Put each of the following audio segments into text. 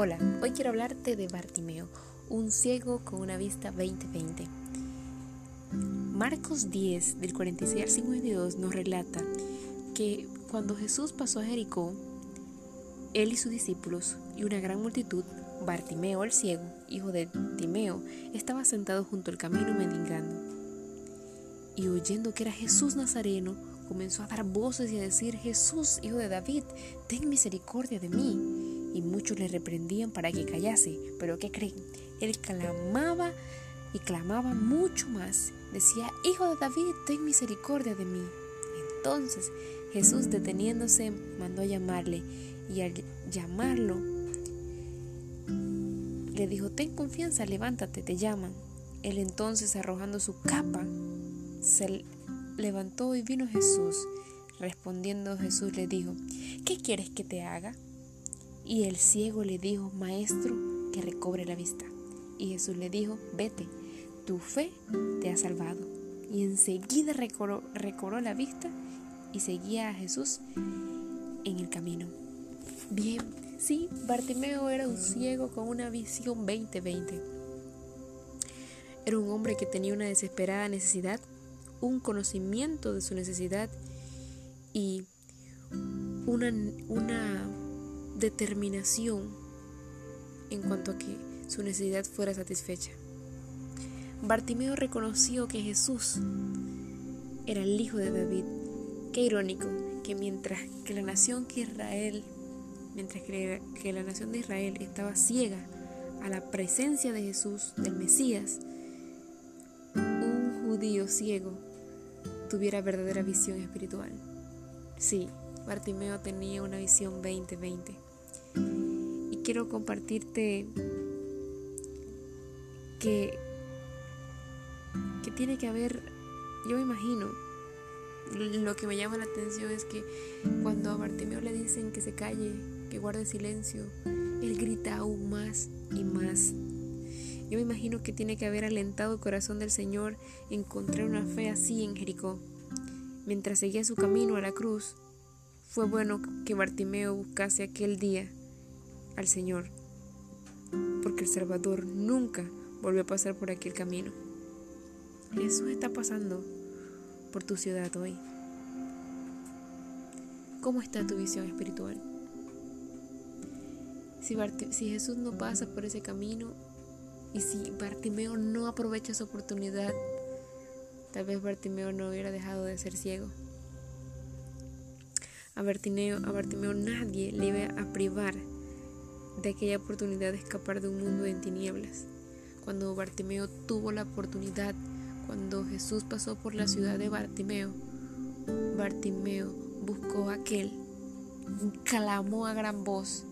Hola, hoy quiero hablarte de Bartimeo, un ciego con una vista 2020. Marcos 10, del 46 al 52, nos relata que cuando Jesús pasó a Jericó, él y sus discípulos y una gran multitud, Bartimeo el ciego, hijo de Timeo, estaba sentado junto al camino mendigando. Y oyendo que era Jesús Nazareno, comenzó a dar voces y a decir, Jesús, hijo de David, ten misericordia de mí. Y muchos le reprendían para que callase, pero ¿qué creen? Él clamaba y clamaba mucho más. Decía, Hijo de David, ten misericordia de mí. Entonces Jesús deteniéndose mandó a llamarle y al llamarlo le dijo, ten confianza, levántate, te llaman. Él entonces arrojando su capa, se levantó y vino Jesús. Respondiendo Jesús le dijo, ¿qué quieres que te haga? Y el ciego le dijo, Maestro, que recobre la vista. Y Jesús le dijo, vete, tu fe te ha salvado. Y enseguida recobró, la vista y seguía a Jesús en el camino. Bien, sí, Bartimeo era un ciego con una visión 2020. Era un hombre que tenía una desesperada necesidad un conocimiento de su necesidad y una, una determinación en cuanto a que su necesidad fuera satisfecha. Bartimeo reconoció que Jesús era el hijo de David. Qué irónico que mientras que la nación que Israel, mientras que, que la nación de Israel estaba ciega a la presencia de Jesús, del Mesías, un judío ciego tuviera verdadera visión espiritual. Sí, Bartimeo tenía una visión 2020. Y quiero compartirte que, que tiene que haber, yo me imagino, lo que me llama la atención es que cuando a Bartimeo le dicen que se calle, que guarde silencio, él grita aún más y más yo me imagino que tiene que haber alentado el corazón del Señor encontrar una fe así en Jericó. Mientras seguía su camino a la cruz, fue bueno que Bartimeo buscase aquel día al Señor, porque el Salvador nunca volvió a pasar por aquel camino. Jesús está pasando por tu ciudad hoy. ¿Cómo está tu visión espiritual? Si, si Jesús no pasa por ese camino, y si Bartimeo no aprovecha esa oportunidad, tal vez Bartimeo no hubiera dejado de ser ciego. A Bartimeo, a Bartimeo nadie le iba a privar de aquella oportunidad de escapar de un mundo en tinieblas. Cuando Bartimeo tuvo la oportunidad, cuando Jesús pasó por la ciudad de Bartimeo, Bartimeo buscó a aquel, clamó a gran voz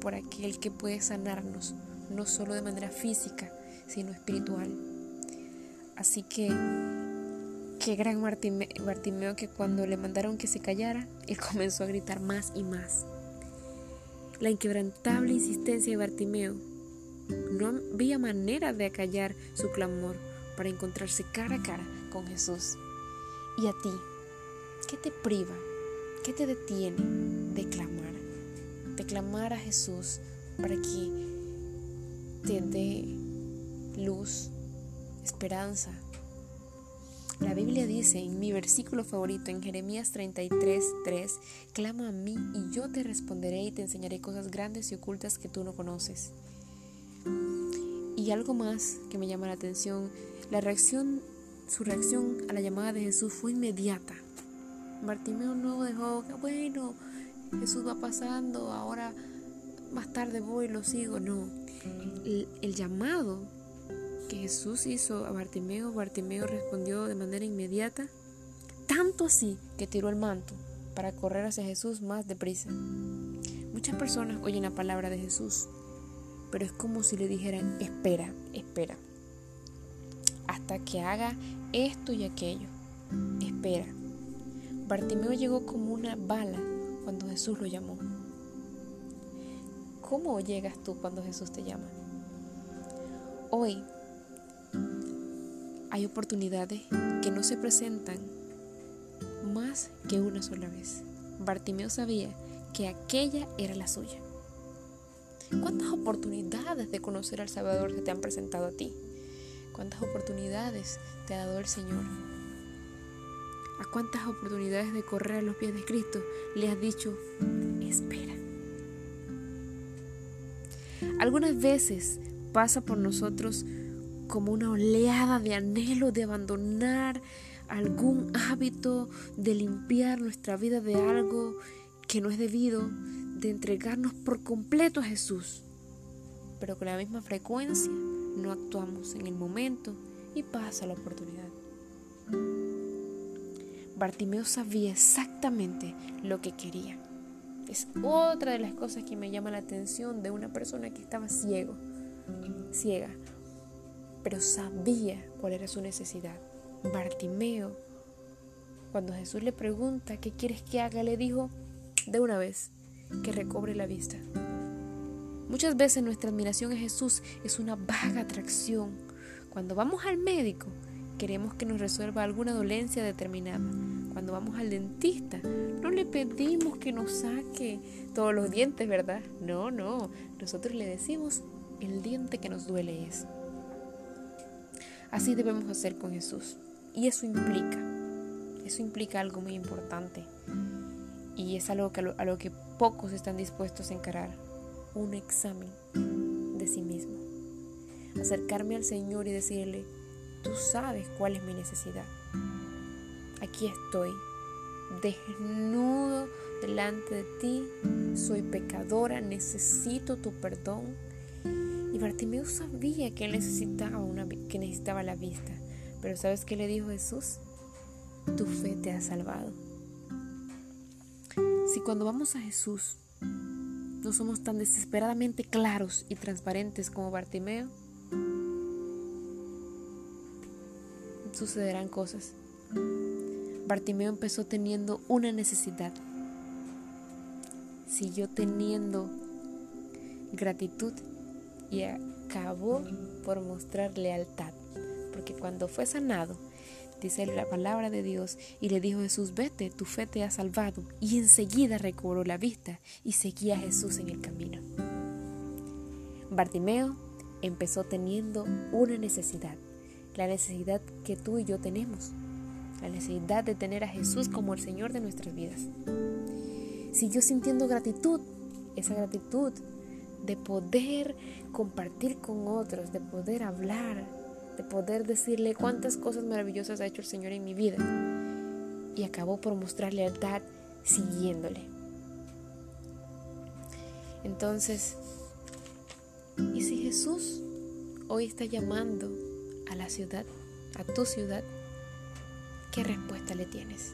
por aquel que puede sanarnos, no solo de manera física, sino espiritual. Así que, qué gran Bartimeo que cuando le mandaron que se callara, él comenzó a gritar más y más. La inquebrantable insistencia de Bartimeo no había manera de acallar su clamor para encontrarse cara a cara con Jesús. ¿Y a ti? ¿Qué te priva? ¿Qué te detiene de clamar? De clamar a Jesús para que te dé luz, esperanza. La Biblia dice en mi versículo favorito, en Jeremías 33, 3, clama a mí y yo te responderé y te enseñaré cosas grandes y ocultas que tú no conoces. Y algo más que me llama la atención, la reacción, su reacción a la llamada de Jesús fue inmediata. Bartimeo no dejó, bueno, Jesús va pasando, ahora más tarde voy y lo sigo, no el, llamado que Jesús hizo a Bartimeo, Bartimeo respondió de manera inmediata, tanto así que tiró el manto para correr hacia Jesús más deprisa. Muchas personas oyen la palabra de Jesús, pero es como si le dijeran, espera, espera, hasta que haga esto y aquello. Espera. Bartimeo llegó como una bala cuando Jesús lo llamó. ¿Cómo llegas tú cuando Jesús te llama? Hoy hay oportunidades que no se presentan más que una sola vez. Bartimeo sabía que aquella era la suya. ¿Cuántas oportunidades de conocer al Salvador se te han presentado a ti? ¿Cuántas oportunidades te ha dado el Señor? ¿A cuántas oportunidades de correr a los pies de Cristo le has dicho, espera? Algunas veces pasa por nosotros como una oleada de anhelo de abandonar algún hábito, de limpiar nuestra vida de algo que no es debido, de entregarnos por completo a Jesús. Pero con la misma frecuencia no actuamos en el momento y pasa la oportunidad. Bartimeo sabía exactamente lo que quería. Es otra de las cosas que me llama la atención de una persona que estaba ciego, ciega, pero sabía cuál era su necesidad. Bartimeo, cuando Jesús le pregunta qué quieres que haga, le dijo de una vez que recobre la vista. Muchas veces nuestra admiración a Jesús es una vaga atracción. Cuando vamos al médico, queremos que nos resuelva alguna dolencia determinada. Cuando vamos al dentista, no le pedimos que nos saque todos los dientes, ¿verdad? No, no. Nosotros le decimos el diente que nos duele es. Así debemos hacer con Jesús. Y eso implica, eso implica algo muy importante. Y es algo a, lo, que pocos están dispuestos a encarar un examen de sí mismo. Acercarme al Señor y decirle, tú sabes cuál es mi necesidad. Aquí estoy, desnudo delante de ti, soy pecadora, necesito tu perdón. Bartimeo sabía que necesitaba, una, que necesitaba la vista. Pero ¿sabes qué le dijo Jesús? Tu fe te ha salvado. Si cuando vamos a Jesús no somos tan desesperadamente claros y transparentes como Bartimeo, sucederán cosas. Bartimeo empezó teniendo una necesidad. Siguió teniendo gratitud y acabó por mostrar lealtad. Porque cuando fue sanado, dice la palabra de Dios, y le dijo Jesús, vete, tu fe te ha salvado. Y enseguida recobró la vista y seguía a Jesús en el camino. Bartimeo empezó teniendo una necesidad, la necesidad que tú y yo tenemos, la necesidad de tener a Jesús como el Señor de nuestras vidas. Siguió sintiendo gratitud, esa gratitud de poder compartir con otros, de poder hablar, de poder decirle cuántas cosas maravillosas ha hecho el Señor en mi vida. Y acabó por mostrar lealtad siguiéndole. Entonces, ¿y si Jesús hoy está llamando a la ciudad, a tu ciudad, qué respuesta le tienes?